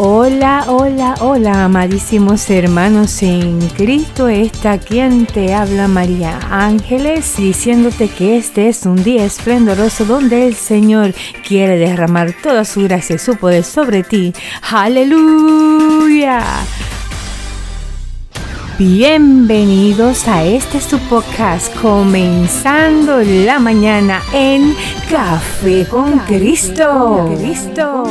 Hola, hola, hola, amadísimos hermanos en Cristo. Está quien te habla María Ángeles, diciéndote que este es un día esplendoroso donde el Señor quiere derramar toda su gracia y su poder sobre ti. Aleluya. Bienvenidos a este su podcast, comenzando la mañana en Café con Cristo. Cristo.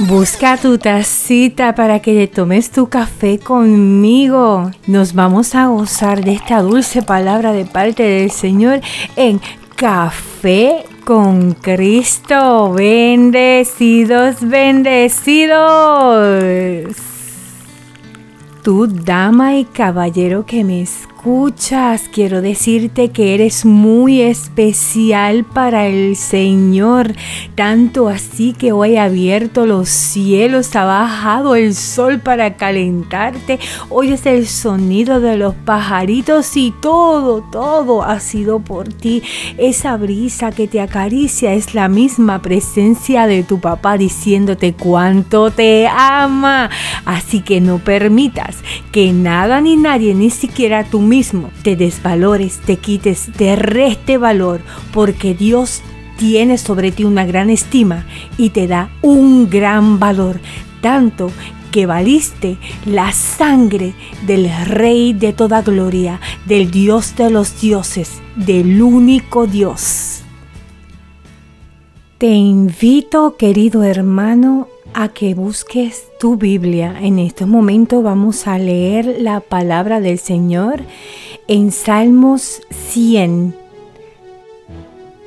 Busca tu tacita para que le tomes tu café conmigo. Nos vamos a gozar de esta dulce palabra de parte del Señor en Café con Cristo. Bendecidos, bendecidos. Tu dama y caballero que me escuchas, quiero decirte que eres muy especial para el Señor, tanto así que hoy ha abierto los cielos, ha bajado el sol para calentarte, oyes el sonido de los pajaritos y todo, todo ha sido por ti. Esa brisa que te acaricia es la misma presencia de tu papá diciéndote cuánto te ama. Así que no permitas que nada ni nadie, ni siquiera tú mismo, te desvalores, te quites, te reste valor, porque Dios tiene sobre ti una gran estima y te da un gran valor, tanto que valiste la sangre del Rey de toda gloria, del Dios de los dioses, del único Dios. Te invito, querido hermano, a que busques tu Biblia. En este momento vamos a leer la palabra del Señor en Salmos 100.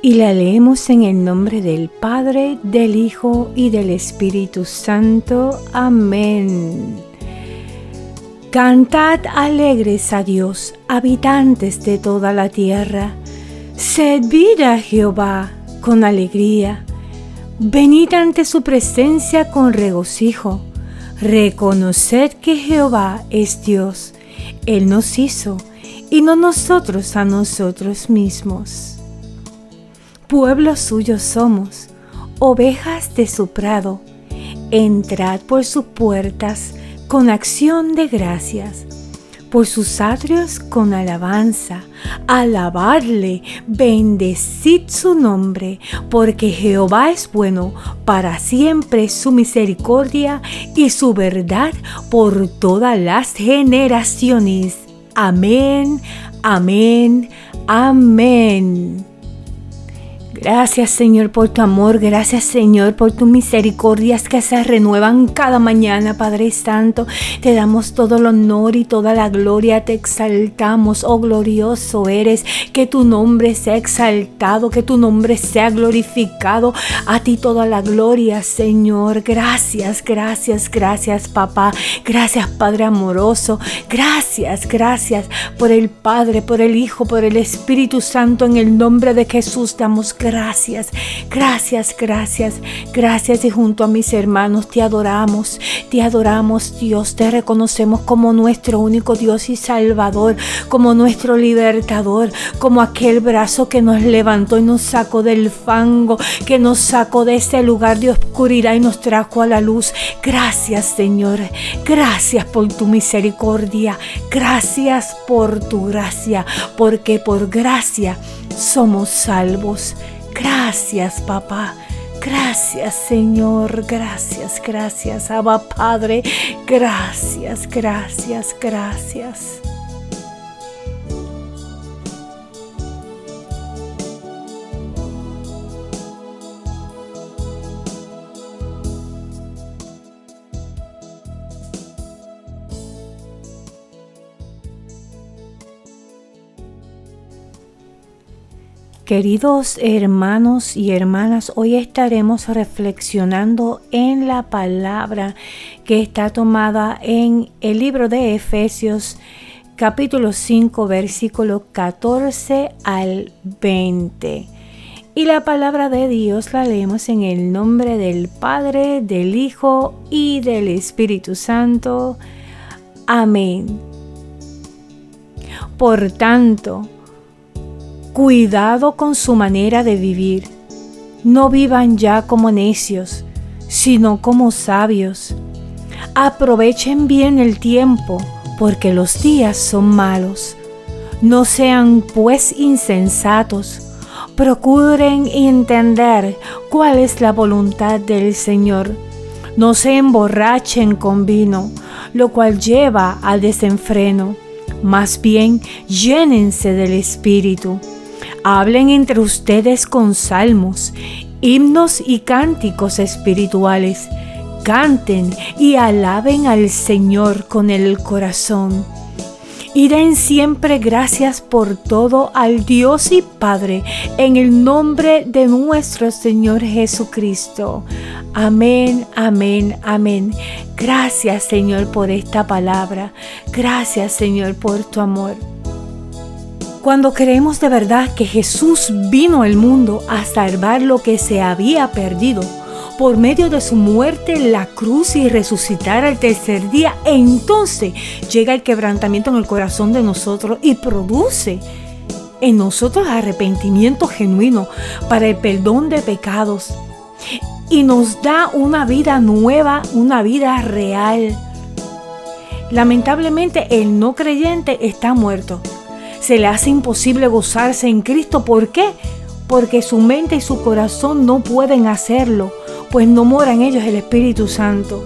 Y la leemos en el nombre del Padre, del Hijo y del Espíritu Santo. Amén. Cantad alegres a Dios, habitantes de toda la tierra. Servid a Jehová con alegría Venid ante su presencia con regocijo. Reconoced que Jehová es Dios. Él nos hizo y no nosotros a nosotros mismos. Pueblo suyo somos, ovejas de su prado. Entrad por sus puertas con acción de gracias por sus atrios con alabanza. Alabadle, bendecid su nombre, porque Jehová es bueno, para siempre su misericordia y su verdad por todas las generaciones. Amén, amén, amén. Gracias Señor por tu amor, gracias Señor por tus misericordias que se renuevan cada mañana, Padre Santo. Te damos todo el honor y toda la gloria, te exaltamos, oh glorioso eres, que tu nombre sea exaltado, que tu nombre sea glorificado. A ti toda la gloria, Señor. Gracias, gracias, gracias, papá. Gracias, Padre amoroso. Gracias, gracias por el Padre, por el Hijo, por el Espíritu Santo. En el nombre de Jesús damos gracias gracias, gracias, gracias, y junto a mis hermanos te adoramos, te adoramos Dios, te reconocemos como nuestro único Dios y Salvador, como nuestro libertador, como aquel brazo que nos levantó y nos sacó del fango, que nos sacó de ese lugar de oscuridad y nos trajo a la luz. Gracias Señor, gracias por tu misericordia, gracias por tu gracia, porque por gracia somos salvos. Gracias, papá. Gracias, Señor. Gracias, gracias, Abba Padre. Gracias, gracias, gracias. Queridos hermanos y hermanas, hoy estaremos reflexionando en la palabra que está tomada en el libro de Efesios capítulo 5 versículo 14 al 20. Y la palabra de Dios la leemos en el nombre del Padre, del Hijo y del Espíritu Santo. Amén. Por tanto, Cuidado con su manera de vivir. No vivan ya como necios, sino como sabios. Aprovechen bien el tiempo, porque los días son malos. No sean pues insensatos, procuren entender cuál es la voluntad del Señor. No se emborrachen con vino, lo cual lleva al desenfreno. Más bien, llénense del Espíritu. Hablen entre ustedes con salmos, himnos y cánticos espirituales. Canten y alaben al Señor con el corazón y den siempre gracias por todo al Dios y Padre en el nombre de nuestro Señor Jesucristo. Amén, amén, amén. Gracias Señor por esta palabra. Gracias Señor por tu amor. Cuando creemos de verdad que Jesús vino al mundo a salvar lo que se había perdido, por medio de su muerte en la cruz y resucitar al tercer día, entonces llega el quebrantamiento en el corazón de nosotros y produce en nosotros arrepentimiento genuino para el perdón de pecados y nos da una vida nueva, una vida real. Lamentablemente el no creyente está muerto. Se le hace imposible gozarse en Cristo. ¿Por qué? Porque su mente y su corazón no pueden hacerlo pues no mora en ellos el Espíritu Santo.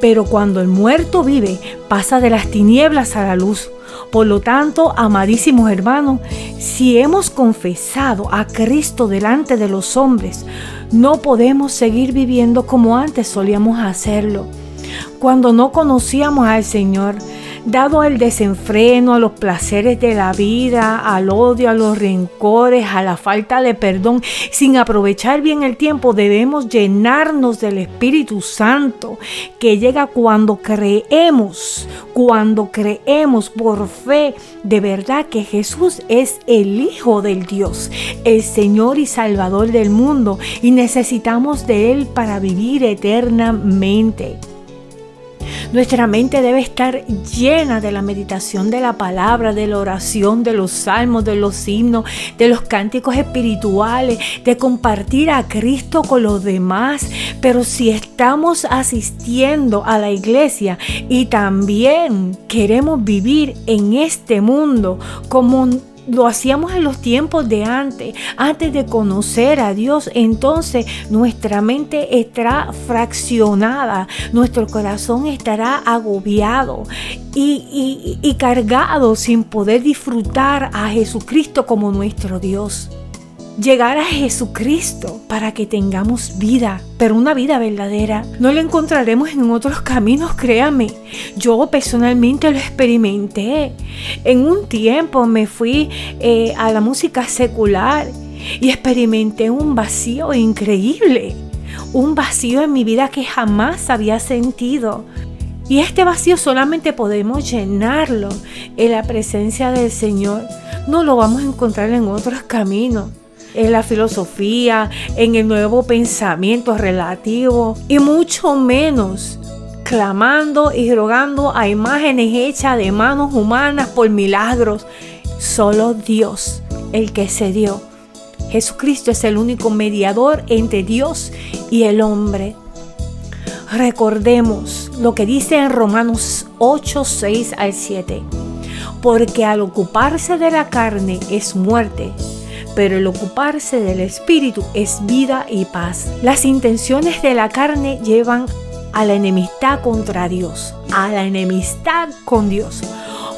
Pero cuando el muerto vive, pasa de las tinieblas a la luz. Por lo tanto, amadísimos hermanos, si hemos confesado a Cristo delante de los hombres, no podemos seguir viviendo como antes solíamos hacerlo. Cuando no conocíamos al Señor, dado al desenfreno, a los placeres de la vida, al odio, a los rencores, a la falta de perdón, sin aprovechar bien el tiempo, debemos llenarnos del Espíritu Santo que llega cuando creemos, cuando creemos por fe de verdad que Jesús es el Hijo del Dios, el Señor y Salvador del mundo y necesitamos de Él para vivir eternamente. Nuestra mente debe estar llena de la meditación de la palabra, de la oración, de los salmos, de los himnos, de los cánticos espirituales, de compartir a Cristo con los demás. Pero si estamos asistiendo a la iglesia y también queremos vivir en este mundo como lo hacíamos en los tiempos de antes, antes de conocer a Dios, entonces nuestra mente estará fraccionada, nuestro corazón estará agobiado y, y cargado sin poder disfrutar a Jesucristo como nuestro Dios llegar a Jesucristo para que tengamos vida, pero una vida verdadera. No la encontraremos en otros caminos, créame. Yo personalmente lo experimenté. En un tiempo me fui eh, a la música secular y experimenté un vacío increíble. Un vacío en mi vida que jamás había sentido. Y este vacío solamente podemos llenarlo en la presencia del Señor. No lo vamos a encontrar en otros caminos en la filosofía, en el nuevo pensamiento relativo y mucho menos clamando y rogando a imágenes hechas de manos humanas por milagros. Solo Dios, el que se dio. Jesucristo es el único mediador entre Dios y el hombre. Recordemos lo que dice en Romanos 8, 6 al 7. Porque al ocuparse de la carne es muerte, pero el ocuparse del espíritu es vida y paz. Las intenciones de la carne llevan a la enemistad contra Dios, a la enemistad con Dios,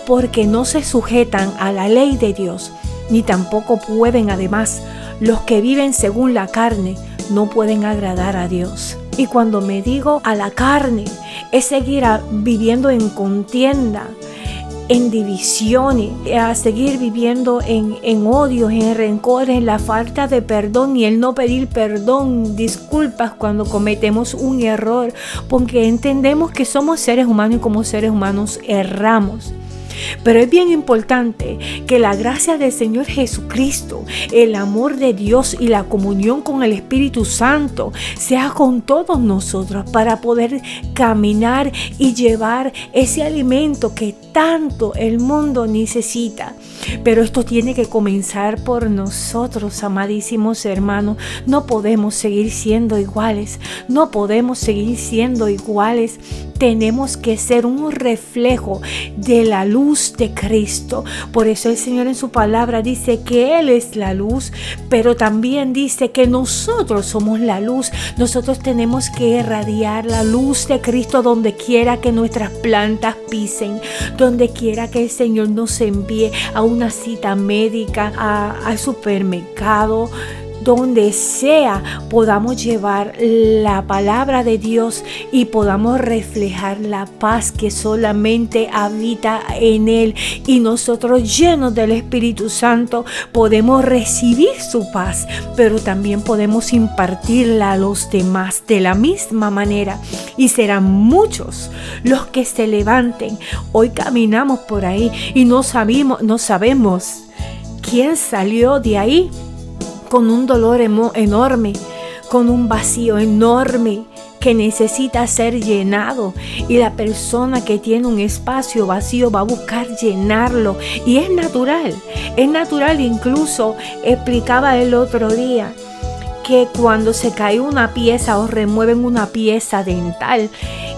porque no se sujetan a la ley de Dios, ni tampoco pueden además los que viven según la carne, no pueden agradar a Dios. Y cuando me digo a la carne, es seguir viviendo en contienda, en divisiones, a seguir viviendo en, en odios, en rencores, en la falta de perdón y el no pedir perdón, disculpas cuando cometemos un error, porque entendemos que somos seres humanos y como seres humanos erramos. Pero es bien importante que la gracia del Señor Jesucristo, el amor de Dios y la comunión con el Espíritu Santo sea con todos nosotros para poder caminar y llevar ese alimento que tanto el mundo necesita. Pero esto tiene que comenzar por nosotros, amadísimos hermanos. No podemos seguir siendo iguales. No podemos seguir siendo iguales. Tenemos que ser un reflejo de la luz de Cristo. Por eso el Señor en su palabra dice que Él es la luz, pero también dice que nosotros somos la luz. Nosotros tenemos que irradiar la luz de Cristo donde quiera que nuestras plantas pisen, donde quiera que el Señor nos envíe a una cita médica, al supermercado donde sea podamos llevar la palabra de Dios y podamos reflejar la paz que solamente habita en Él. Y nosotros llenos del Espíritu Santo podemos recibir su paz, pero también podemos impartirla a los demás de la misma manera. Y serán muchos los que se levanten. Hoy caminamos por ahí y no sabemos, no sabemos quién salió de ahí con un dolor enorme, con un vacío enorme que necesita ser llenado. Y la persona que tiene un espacio vacío va a buscar llenarlo. Y es natural, es natural. Incluso explicaba el otro día que cuando se cae una pieza o remueven una pieza dental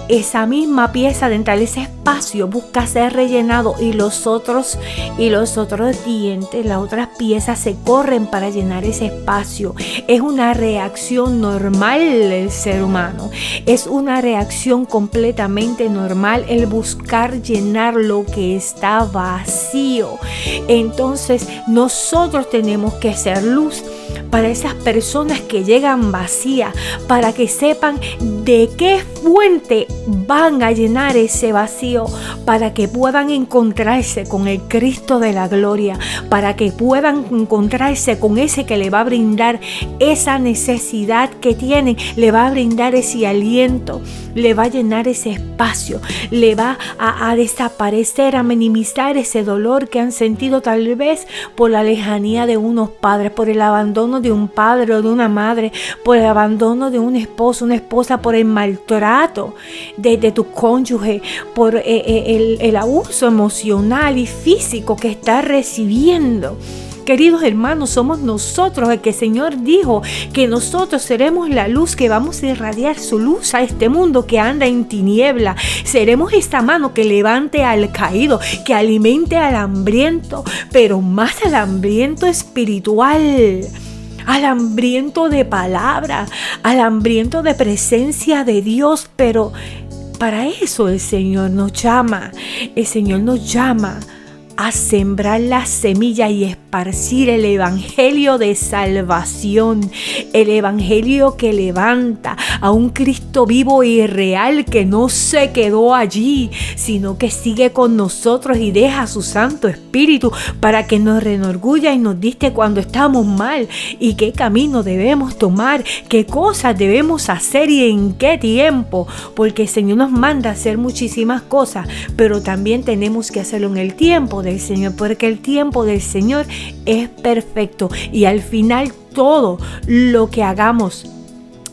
esa misma pieza dental, ese espacio busca ser rellenado y los otros y los otros dientes, las otras piezas se corren para llenar ese espacio. Es una reacción normal del ser humano. Es una reacción completamente normal el buscar llenar lo que está vacío. Entonces, nosotros tenemos que ser luz para esas personas que llegan vacías, para que sepan de qué fuente van a llenar ese vacío, para que puedan encontrarse con el Cristo de la gloria, para que puedan encontrarse con ese que le va a brindar esa necesidad que tienen, le va a brindar ese aliento, le va a llenar ese espacio, le va a, desaparecer, a minimizar ese dolor que han sentido tal vez por la lejanía de unos padres, por el abandono de un padre o de una madre, por el abandono de un esposo, una esposa, por el maltrato de, tu cónyuge, por eh, eh, el, el abuso emocional y físico que estás recibiendo. Queridos hermanos, somos nosotros el que el Señor dijo que nosotros seremos la luz que vamos a irradiar su luz a este mundo que anda en tiniebla. Seremos esta mano que levante al caído, que alimente al hambriento, pero más al hambriento espiritual al hambriento de palabra, al hambriento de presencia de Dios, pero para eso el Señor nos llama, el Señor nos llama a sembrar la semilla y esparcir el evangelio de salvación, el evangelio que levanta a un Cristo vivo y real que no se quedó allí, sino que sigue con nosotros y deja su Santo Espíritu para que nos renorgulla y nos diste cuando estamos mal y qué camino debemos tomar, qué cosas debemos hacer y en qué tiempo, porque el Señor nos manda hacer muchísimas cosas, pero también tenemos que hacerlo en el tiempo del Señor, porque el tiempo del Señor es perfecto y al final todo lo que hagamos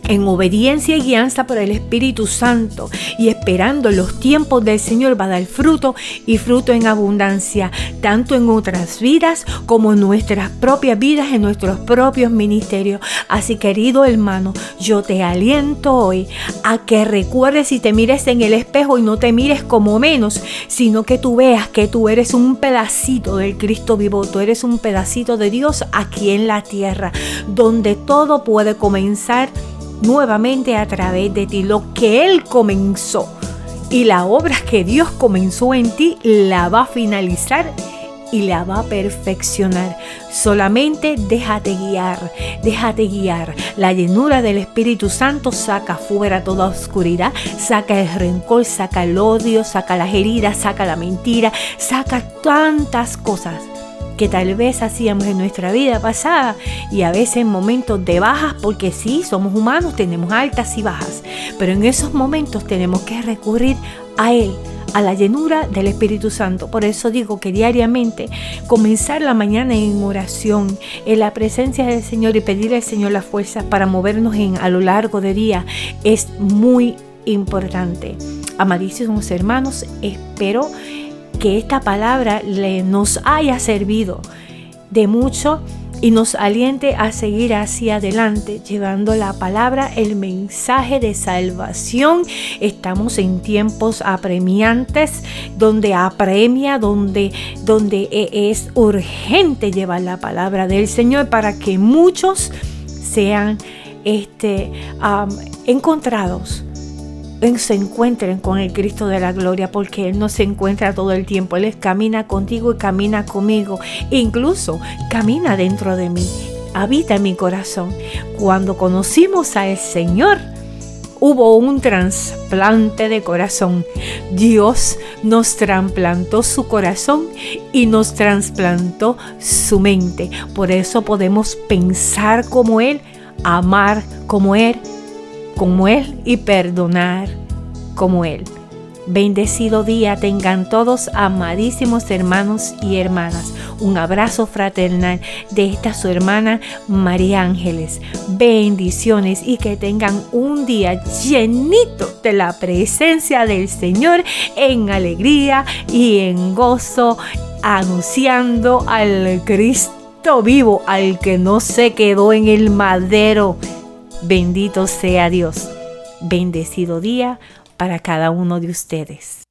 en obediencia y guianza por el Espíritu Santo y esperando los tiempos del Señor va a dar fruto y fruto en abundancia, tanto en otras vidas como en nuestras propias vidas, en nuestros propios ministerios. Así querido hermano, yo te aliento hoy a que recuerdes y te mires en el espejo y no te mires como menos, sino que tú veas que tú eres un pedacito del Cristo vivo, tú eres un pedacito de Dios aquí en la tierra, donde todo puede comenzar nuevamente a través de ti. Lo que Él comenzó y la obra que Dios comenzó en ti la va a finalizar y la va a perfeccionar. Solamente déjate guiar, déjate guiar. La llenura del Espíritu Santo saca fuera toda oscuridad, saca el rencor, saca el odio, saca las heridas, saca la mentira, saca tantas cosas que tal vez hacíamos en nuestra vida pasada y a veces en momentos de bajas, porque sí, somos humanos, tenemos altas y bajas, pero en esos momentos tenemos que recurrir a Él, a la llenura del Espíritu Santo. Por eso digo que diariamente comenzar la mañana en oración, en la presencia del Señor y pedirle al Señor la fuerza para movernos en, a lo largo del día es muy importante. Amadísimos hermanos, espero que esta palabra le, nos haya servido de mucho y nos aliente a seguir hacia adelante, llevando la palabra, el mensaje de salvación. Estamos en tiempos apremiantes, donde apremia, donde, donde e, es urgente llevar la palabra del Señor para que muchos sean este, encontrados se encuentren con el Cristo de la gloria, porque Él no se encuentra todo el tiempo. Él camina contigo y camina conmigo. incluso camina dentro de mí. Habita en mi corazón. Cuando conocimos al Señor, hubo un trasplante de corazón. Dios nos trasplantó su corazón y nos trasplantó su mente. Por eso podemos pensar como Él, amar como Él como Él y perdonar como Él. Bendecido día tengan todos amadísimos hermanos y hermanas. Un abrazo fraternal de esta su hermana María Ángeles. Bendiciones y que tengan un día llenito de la presencia del Señor en alegría y en gozo, anunciando al Cristo vivo, al que no se quedó en el madero Bendito sea Dios. Bendecido día para cada uno de ustedes.